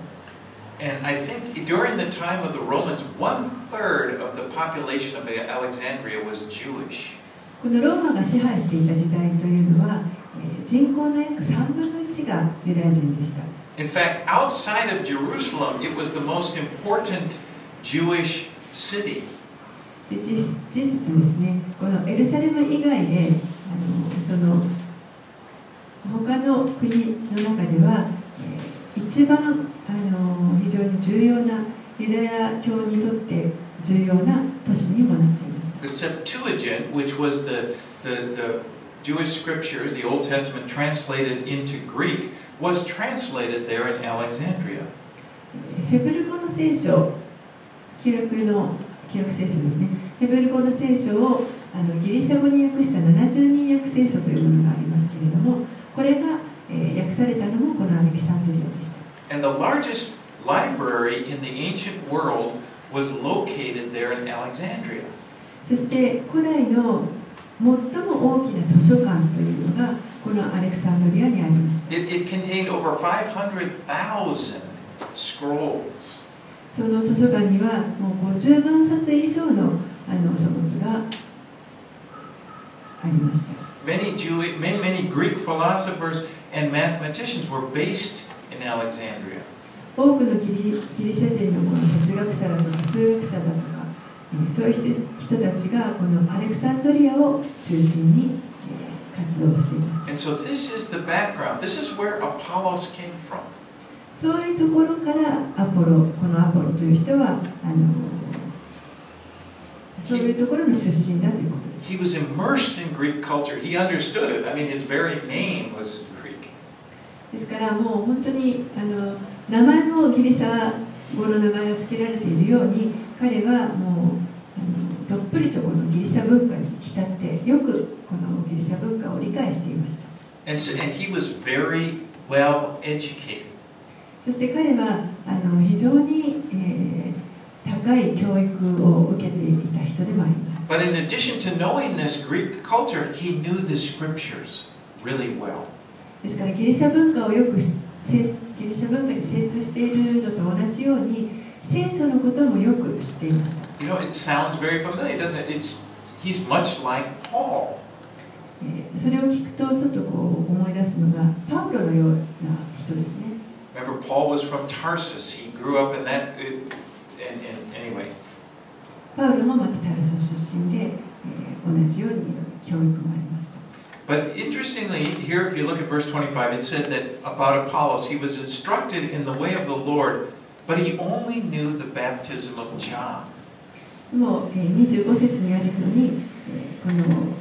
And I think during the time of the Romans, one third of the population of Alexandria was Jewish. このローマが支配していた時代というのは、えー人口の約3分の1がユダヤ人でした In fact, outside of Jerusalem, it was the most important Jewish city. 事実ですねこのエルサレム以外でその他の国の中では、えー一番あの非常に重要なユダヤ教にとって重要な都市にもなっていました The Septuagint, which was the, the, the Jewish scriptures, the Old Testament translated into Greek, was translated there in Alexandria. ヘブル語の聖書旧約の旧約聖書ですねヘブル語の聖書をあのギリシャ語に訳した70人訳聖書というものがありますけれどもこれが、えー訳されたのもこのアレキサンドリアでした And the largest library in the ancient world was located there in Alexandria. そして古代の最も大きな図書館というのがこのアレクサンドリアにありました It, it contained over 500,000 scrolls. その図書館にはもう50万冊以上のあの書物がありました Many, Jew, many, many Greek philosophers and mathematicians were based in Alexandria. 多くのギリギリシャ人の哲学者だとか数学者だとか、えーそういう人人たちがこのアレクサンドリアを中心に、えー活動していました And so this is the background. This is where Apollos came from. そういうところからアポロこのアポロという人はあのそういうところの出身だということ He was immersed in Greek culture. He understood it. I mean, his very name was Greek. ですからもう本当にあの名前もギリシャ語の名前が付けられているように彼はもうあのどっぷりとこのギリシャ文化に浸ってよくこのギリシャ文化を理解していました And, so, and he was very well educated. そして彼はあの非常に、えー高い教育を受けていた人でもあります But in addition to knowing this Greek culture, he knew the scriptures really well. ですからギリシャ文化をよくギリシャ文化に精通しているのと同じように聖書のこともよく知っていました You know, it sounds very familiar, doesn't it? It's, he's much like Paul. えーそれを聞くとちょっとこう思い出すのがパウロのような人ですね Remember, Paul was from Tarsus. He grew up in that. Uh, And, and anyway, パウロもまたタルソ出身で、えー同じように教育もありました but interestingly, here if you look at verse 25, it said that about Apollos, he was instructed in the way of the Lord, but he only knew the baptism of John. でも、えー25節にあるように、えーこの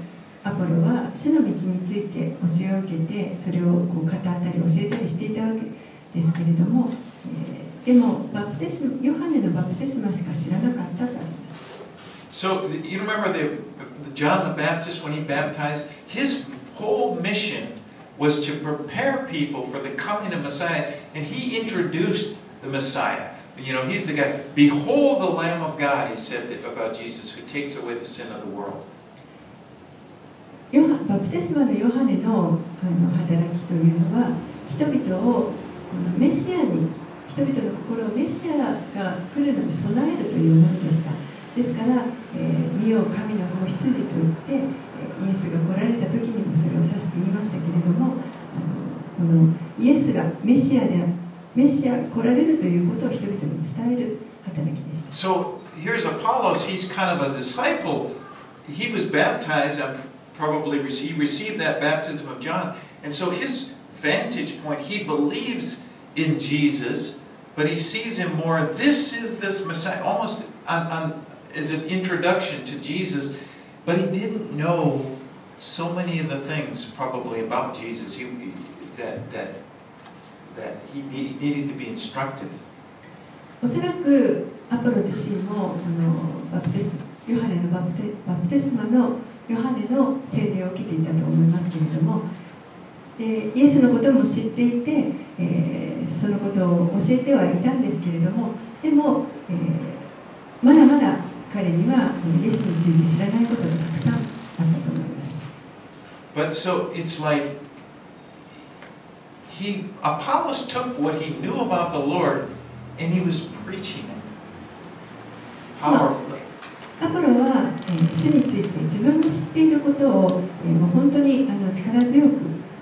アポロは主の道について教えを受けてそれをこう語ったり教えたりしていたわけですけれども、えーでもバプテスマヨハネのバプテスマしか知らなかったと So you remember the, John the Baptist when he baptized, his whole mission was to prepare people for the coming of Messiah, and he introduced the Messiah. You know, he's the guy. Behold the Lamb of God, he said that about Jesus, who takes away the sin of the world. バプテスマのヨハネのあの働きというのは人々をメシアに人々の心をメシアが来るのに備えるというものでしたですから「えー見よう神の子羊」と言って、イエスが来られた時にもそれを指して言いましたけれどもあのこのイエスがメシアであメシア来られるということを人々に伝える働きでした So here's Apollos, he's kind of a disciple. He was baptized, and probably received, he received that baptism of John. And so his vantage point, he believes in Jesus, but he sees him more. This is this Messiah, almost on, on, as an introduction to Jesus, but he didn't know so many of the things probably about Jesus he, that, that, that he needed to be instructed. おそらくアポロ自身もこのバプテスヨハネのバプテバプテスマのヨハネの洗礼を受けていたと思いますけれどもでイエスのことも知っていて、えー、 そのことを教えてはいたんですけれどもでも、えー、まだまだ彼にはイエスについて知らないことがたくさんあったと思います。But so it's like he Apollos took what he knew about the Lord and he was preaching it powerfully. アポロは、えー、主について自分の知っていることを、えー、もう本当にあの力強く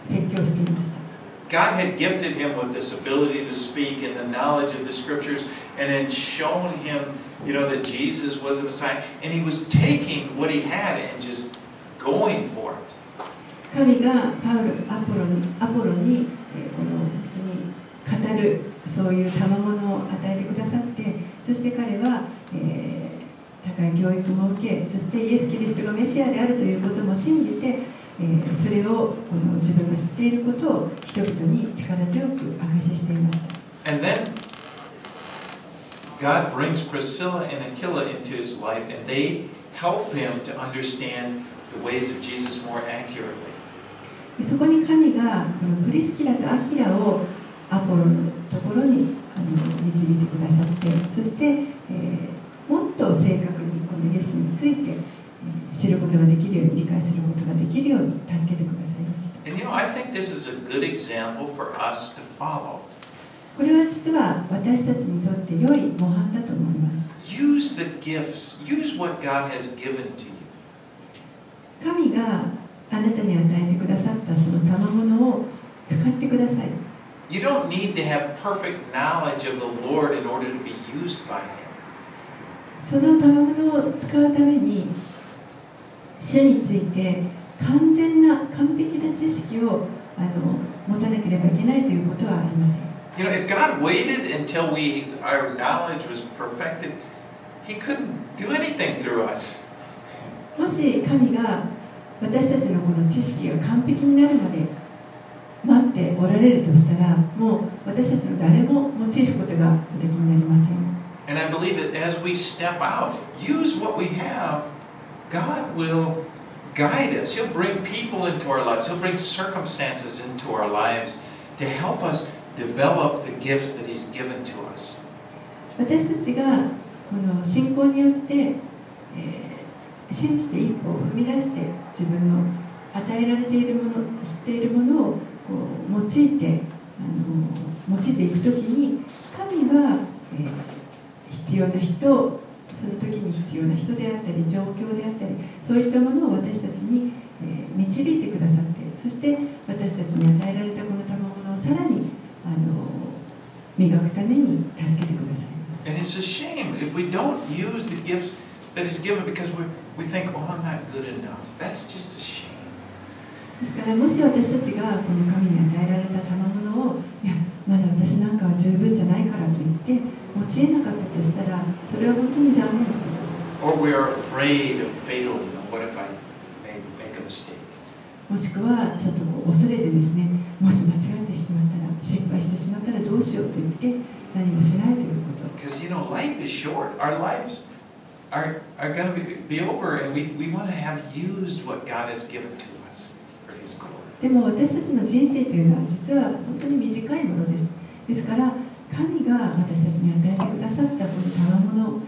説教していました。God had gifted him with this ability to speak and the knowledge of the scriptures and had shown him, you know, that Jesus was the Messiah. And he was taking what he had and just going for it. 神がパウロアポロアポロに、えー、この本当に語るそういう賜物を与えてくださってそして彼は、えー、高い教育も受けそしてイエス・キリストがメシアであるということも信じて、えー、それをこの自分が知っていることを人々に力強く証ししていました。And then God brings Priscilla and Aquila into his life and they help him to understand the ways of Jesus more accurately. そこに神がこのプリスキラとアキラをアポロのところにあの導いてくださってそして、えー、もっと正確にこのイエスについて、えー、知ることができるように理解することができるように助けてくださいました。And you know, I think this is a good example for us to follow. これは実は私たちにとって良い模範だと思います。Use the gifts, use what God has given to you. 神があなたに与えてくださったその賜物を使ってください。You don't need to have perfect knowledge of the Lord in order to be used by Him. その賜物を使うために、主について完全な完璧な知識をあの持たなければいけないということはありません。You know, if God waited until we our knowledge was perfected, He couldn't do anything through us. もし神が私たちのこの知識が完璧になるまで待っておられるとしたらもう私たちの誰も用いることがおできになりません And I believe that as we step out, use what we have, God will guide us. He'll bring people into our lives. He'll bring circumstances into our lives to help us develop the gifts that He's given to us. 私たちがこの信仰によって、えー信じて一歩を踏み出して自分の与えられているもの知っているものをこう用いてあの用いていく時に神は、えー、必要な人その時に必要な人であったり状況であったりそういったものを私たちに、えー、導いてくださってそして私たちに与えられたこの賜物をさらにあの磨くために助けてくださいます。And it's a shame if we don't use the gifts that He's given because we're We think, oh, I'm not good enough. That's just a shame. ですからもし私たちがこの神に与えられた賜物をいやまだ私なんかは十分じゃないからと言って用いなかったとしたら、それは本当に残念なこと。もしくは、ちょっと恐れてですね、もし間違ってしまったら、失敗してしまったらどうしようと言って、何もしないということ。でも私たちの人生というのは実は本当に短いものです。ですから、神が私たちに与えてくださったこの賜物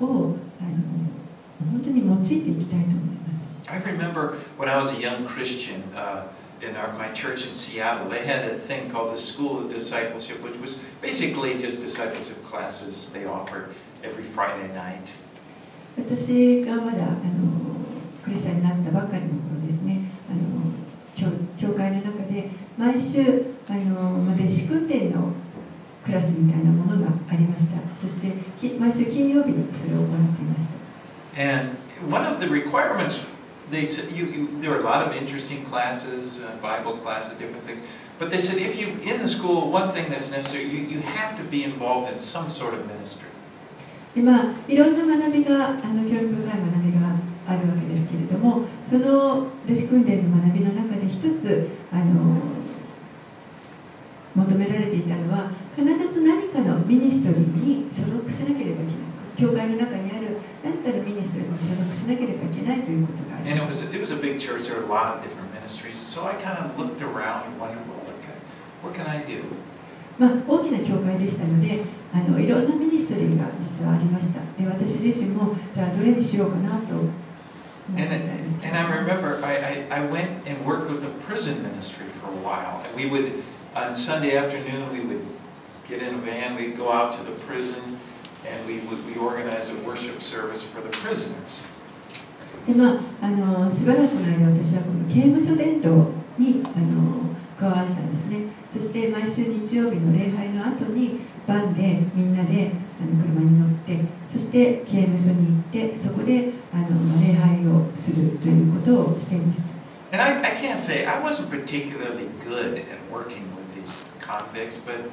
をあの本当に用いていきたいと思います。I remember when I was a young Christian uh, in our, my church in Seattle, they had a thing called the School of Discipleship, which was basically just discipleship classes they offered every Friday night. 私がまだあのクリスチャンになったばかりの頃ですねあの教教会の中で毎週あの弟子訓練のクラスみたいなものがありましたそして毎週金曜日にそれを行っていました And one of the requirements they said you, you, there were a lot of interesting classes, uh, Bible classes, different things. But they said if you in the school, one thing that's necessary, you, you have to be involved in some sort of ministry. でまあ、いろんな学びがあの教育深い学びがあるわけですけれどもその弟子訓練の学びの中で一つあの求められていたのは 必ず何かのミニストリーに所属しなければいけない教会の中にある何かのミニストリーに所属しなければいけないということがあり And it ます was, it was a big church, there were a lot of different ministries, so I kind of looked around and wondered, well, what can, what can I do? まあ、大きな教会でしたのであのいろんなミニストリーが実はありましたで私自身もじゃあどれにしようかなと思って And, たんですけ and ど I remember I, I, I went and worked with the prison ministry for a while. And we would, on Sunday afternoon, we would get in a van, we'd go out to the prison, and we would we organize a worship service for the prisoners. でまあ、あのしばらくの間私はこの刑務所伝統にあの加わったんですねそして毎週日曜日の礼拝の後にバンでみんなであの車に乗ってそして刑務所に行ってそこであの礼拝をするということをしていました And I, I can't say I wasn't particularly good at working with these convicts, but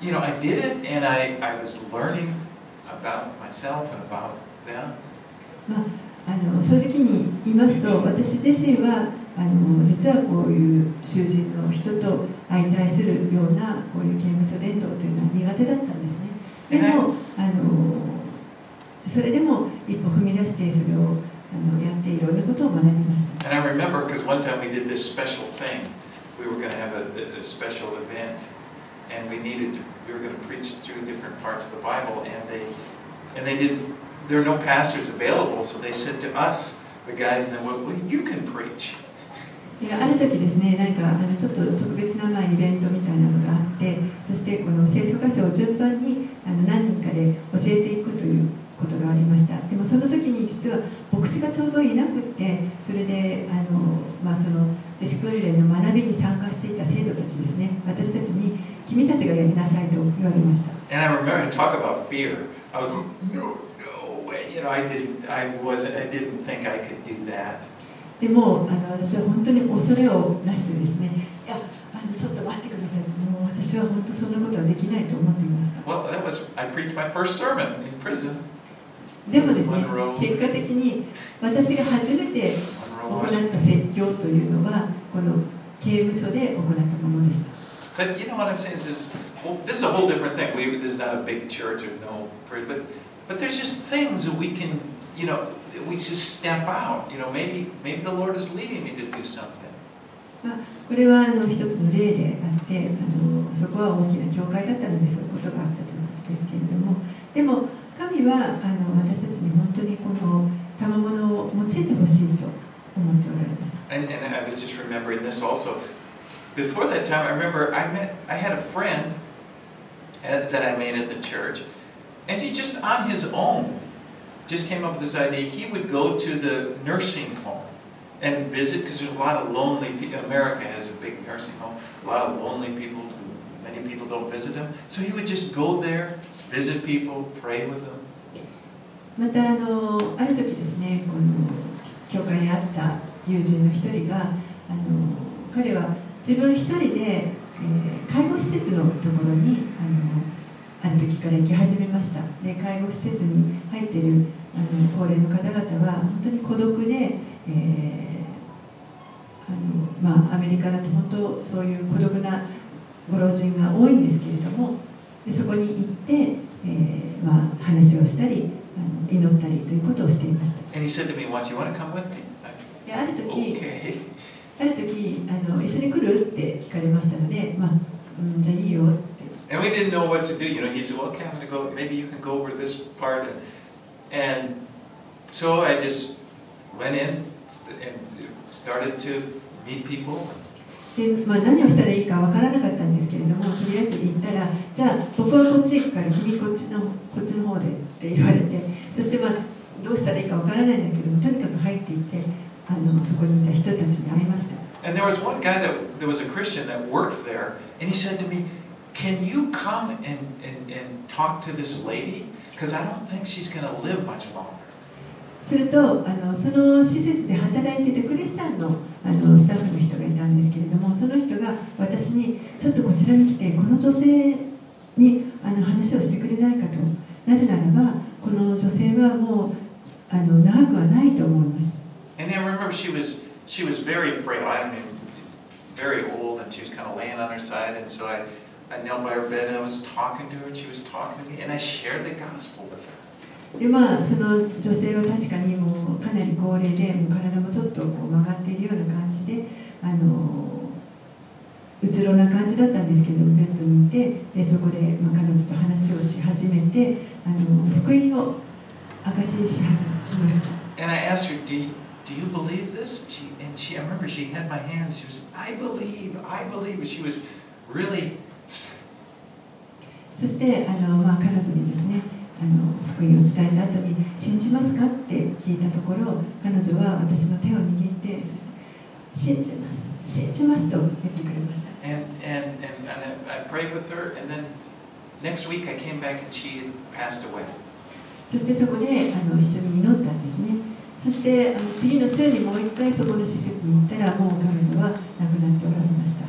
you know, I did it and I, I was learning about myself and about them. まあ、あの正直に言いますと私自身はあの実はこういう囚人の人と相対するようなこういう刑務所伝統というのは苦手だったんですねでもあのそれでも一歩踏み出してそれをあのやっていろんなことを学びました And I remember because one time we did this special thing. We were going to have a, a special event, and we needed to. We were going to preach through different parts of the Bible, and they, and they didn't. There were no pastors available, so they said to us, the guys, and then, well, well you can preach. である時ですねなんかあのちょっと特別なまあイベントみたいなのがあってそしてこの聖書箇所を順番にあの何人かで教えていくということがありましたでもその時に実は牧師がちょうどいなくってそれであの、まあ、その弟子訓練の学びに参加していた生徒たちですね私たちに君たちがやりなさいと言われました。でもあの私は本当に恐れをなしてですね、いやあの、ちょっと待ってください、もう私は本当そんなことはできないと思っていました。でもですね、結果的に私が初めて行った説教というのは、この刑務所で行ったものでした。But you know what I'm saying is, this, well, this is a whole different thing. We, this is not a big church or no, prayer, but but there's just things that we can, you know, that we just step out. You know, maybe maybe the Lord is leading me to do something. まあ、これはあの一つの例であってあのそこは大きな教会だったのでそういうことがあったということですけれどもでも神はあの私たちに本当にこの賜物を用いてほしいと思っておられます And, and I was just remembering this also. Before that time, I remember I met, I had a friend at, that I made at the church, and he just on his own just came up with this idea. He would go to the nursing home and visit because there's a lot of lonely people. America has a big nursing home, a lot of lonely people. Many people don't visit them, so he would just go there, visit people, pray with them. またあのある時ですねこの教会にあった友人の一人があの彼は 自分一人で、えー介護施設のところにあのある時から行き始めましたで介護施設に入っているあの高齢の方々は本当に孤独で、えーあのまあ、アメリカだと本当そういう孤独なご老人が多いんですけれどもでそこに行って、えーまあ、話をしたりあの祈ったりということをしていました And he said to me once, "You want to come with me?" I である時.ある時あの一緒に来るって聞かれましたので、まあうん、じゃあいいよって And we didn't know what to do. You know, he said, "Well, okay, I'm going to go. Maybe you can go over this part." And, and so I just went in and started to meet people. で、まあ、何をしたらいいかわからなかったんですけれどもとりあえず行ったらじゃあ僕はこっち行くから君こっちのこっちの方でって言われてそしてまあどうしたらいいかわからないんだけどもとにかく入っていってあのそこにいた人たちに会いました And there was one guy that there was a Christian that worked there, and he said to me, "Can you come and and, and talk to this lady? Because I don't think she's going to live much longer." するとあのその施設で働いていてクリスチャンのあのスタッフの人がいたんですけれどもその人が私にちょっとこちらに来てこの女性にあの話をしてくれないかとなぜならばこの女性はもうあの長くはないと思います And then remember, she was she was very frail. I don't even very old, and she was kind of laying on her side. And so I, I knelt by her bed and I was talking to her, and she was talking to me, and I shared the gospel with her. でまあその女性は確かにもうかなり高齢でもう体もちょっとこう曲がっているような感じであのうつろな感じだったんですけどベッドにいてでそこで、まあ、彼女と話をし始めてあの福音を証しし始めしました And I asked her, "Do you, do you believe this?" And she, and she, I remember she had my hand. She was, "I believe, I believe." She was really そしてあの、まあ、彼女にですねあの福音を伝えた後に「信じますか?」って聞いたところ彼女は私の手を握ってそして「信じます信じます」と言ってくれました And, and, and, and I I prayed with her, and then next week I came back and she had passed away. そしてそこであの一緒に祈ったんですねそしてあの次の週にもう一回そこの施設に行ったらもう彼女は亡くなっておられました。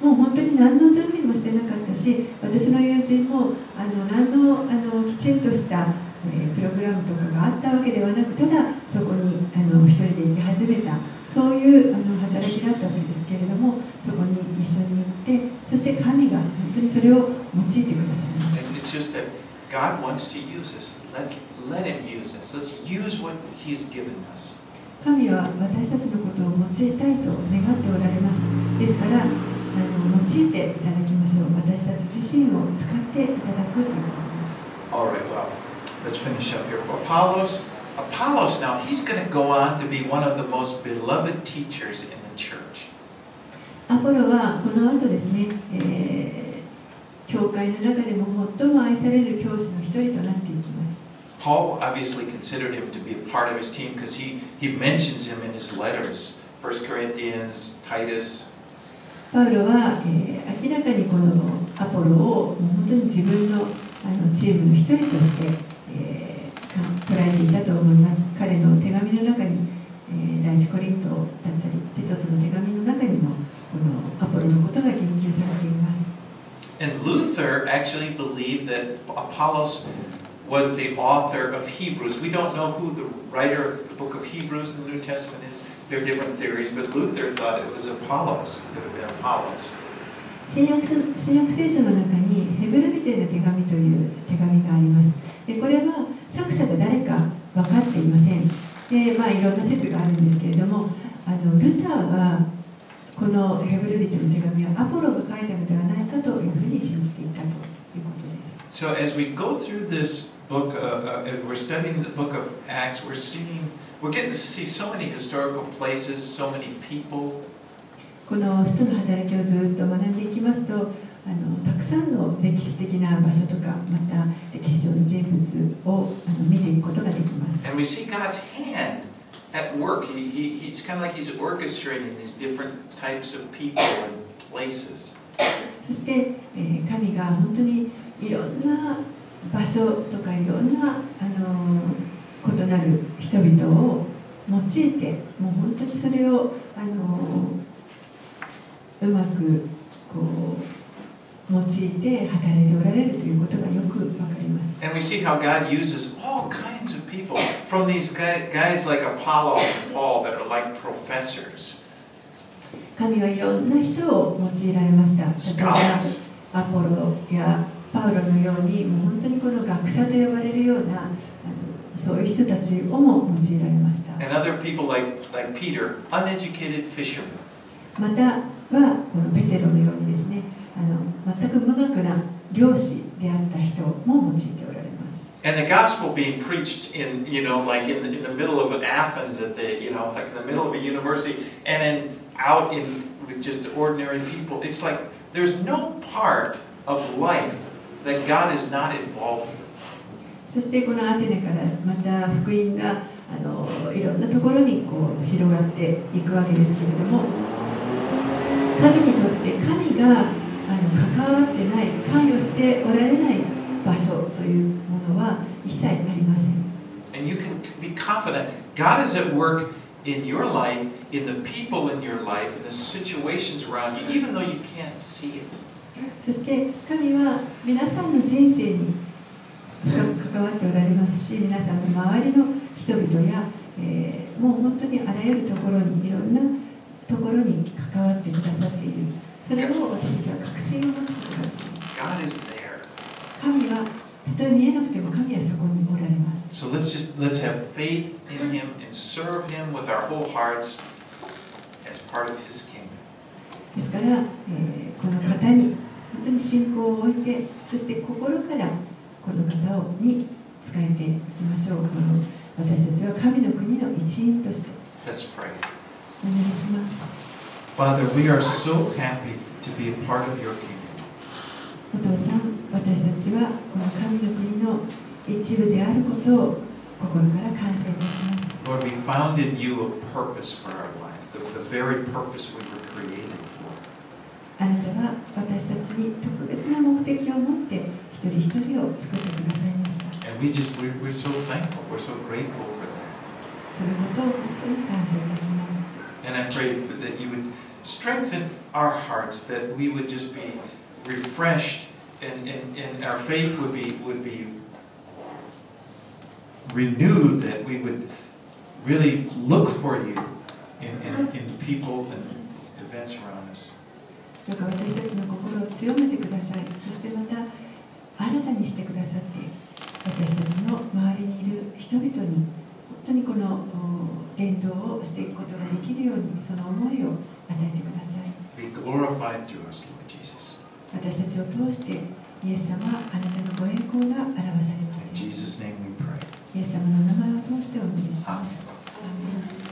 もう本当に何の準備もしてなかったし、私の友人もあの何の,あのきちんとした、えー、プログラムとかがあったわけではなく、ただそこにの一人で行き始めたそういうあの働きだったわけですけれどもそこに一緒に行ってそして神が本当にそれを用いてくださいました And it's just that God wants to use us. Let's let Him use us. Let's use what He's given us. 神は私たちのことを用いたいと願っておられますですからあの用いていただきましょう私たち自身を使っていただくということです All right, well, let's finish up here. Apollos, Apollos now, he's going to go on to be one of the most beloved teachers in the church. アポロはこの後ですね、えー教会の中でも最も愛される教師の一人となっていきます Paul obviously considered him to be a part of his team because he, he mentions him in his letters 1 Corinthians, Titus. パウロは、えー明らかにこのアポロを本当に自分のあのチームの一人として、捉えていたと思います彼の手紙の中に、えー第一コリントだったりテトスの手紙の中にもこのアポロのことが言及されています And Luther actually believed that Apollos was the author of Hebrews. We don't know who the writer of the book of Hebrews in the New Testament is. There are different theories, but Luther thought it was Apollos. It could have been Apollos. 新約聖新約聖書の中にヘブル人への手紙という手紙がありますでこれは作者が誰か分かっていませんでまあいろんな説があるんですけれどもあのルターはこのヘブル人の手紙はアポロが書いたのではないかというふうに信じていたということです So as we go through this book, uh, uh, we're studying the book of Acts, we're seeing, we're getting to see so many historical places, so many people. この使徒の働きをずっと学んでいきますとあのたくさんの歴史的な場所とかまた歴史上の人物をあの見ていくことができます And we see God's hand at work. He, he, he's kind of like he's orchestrating these different types of people and places. そして、えー神が本当にいろんな場所とかいろんな、あのー異なる人々を用いてもう本当にそれを、あのーうまくこう用いて働いておられるということがよくわかります。And we see how God uses all kinds of people, from these guy, guys like Apollos and Paul that are like professors, 神はいろんな人を用いられました。例えばアポロやパウロのようにもう本当にこの学者と呼ばれるようなそういう人たちをも用いられました。and other people like, like Peter, uneducated fishermen. またはこのペテロのようにですねあの全く無学な漁師であった人も用いておられます And the gospel being preached in, you know, like in the, in the middle of Athens, at the, you know, like in the middle of a university, and then out in with just ordinary people. It's like there's no part of life that God is not involved with. そしてこのアテネからまた福音があのいろんなところにこう広がっていくわけですけれども神にとって神が関わってない関与しておられない場所というものは一切ありません And you can be confident God is at work in your life, in the people in your life, in the situations around you, even though you can't see it. そして神は皆さんの人生に深く関わっておられますし皆さんの周りの人々や、えーもう本当にあらゆるところにいろんなところに関わってくださっているそれを私たちは確信を持つことが God is there. 神はたとえ見えなくても神はそこにおられます So let's just let's have faith in Him and serve Him with our whole hearts as part of His kingdom. ですから、えーこの方に本当に信仰を置いてそして心からこの方をに仕えていきましょうこの私たちは神の国の一員として Let's pray. お願いします Father, we are so happy to be a part of your kingdom. お父さん私たちはこの神の国の一部であることを心から感謝いたします Lord, we found in you a purpose for our life, the, the very purpose we were created for. あなたは私たちに特別な目的を持って一人一人を作ってくださいました And we just, we're, we're so thankful. We're so grateful for that. そのことを本当に感謝いたします And I pray for that you would strengthen our hearts, that we would just be refreshed and, and, and our faith would be, would be renewed, that we would really look for you in, in, in people and events around us. どうか私たちの心を強めてくださいそしてまた新たにしてくださって私たちの周りにいる人々に本当にこのお伝道をしていくことができるようにその思いを 与えてください Be glorified through us, Lord Jesus. 私たちを通してイエス様あなたのご栄光が表されます In ように Jesus' name we pray. イエス様の名前を通してお祈りします.アーメン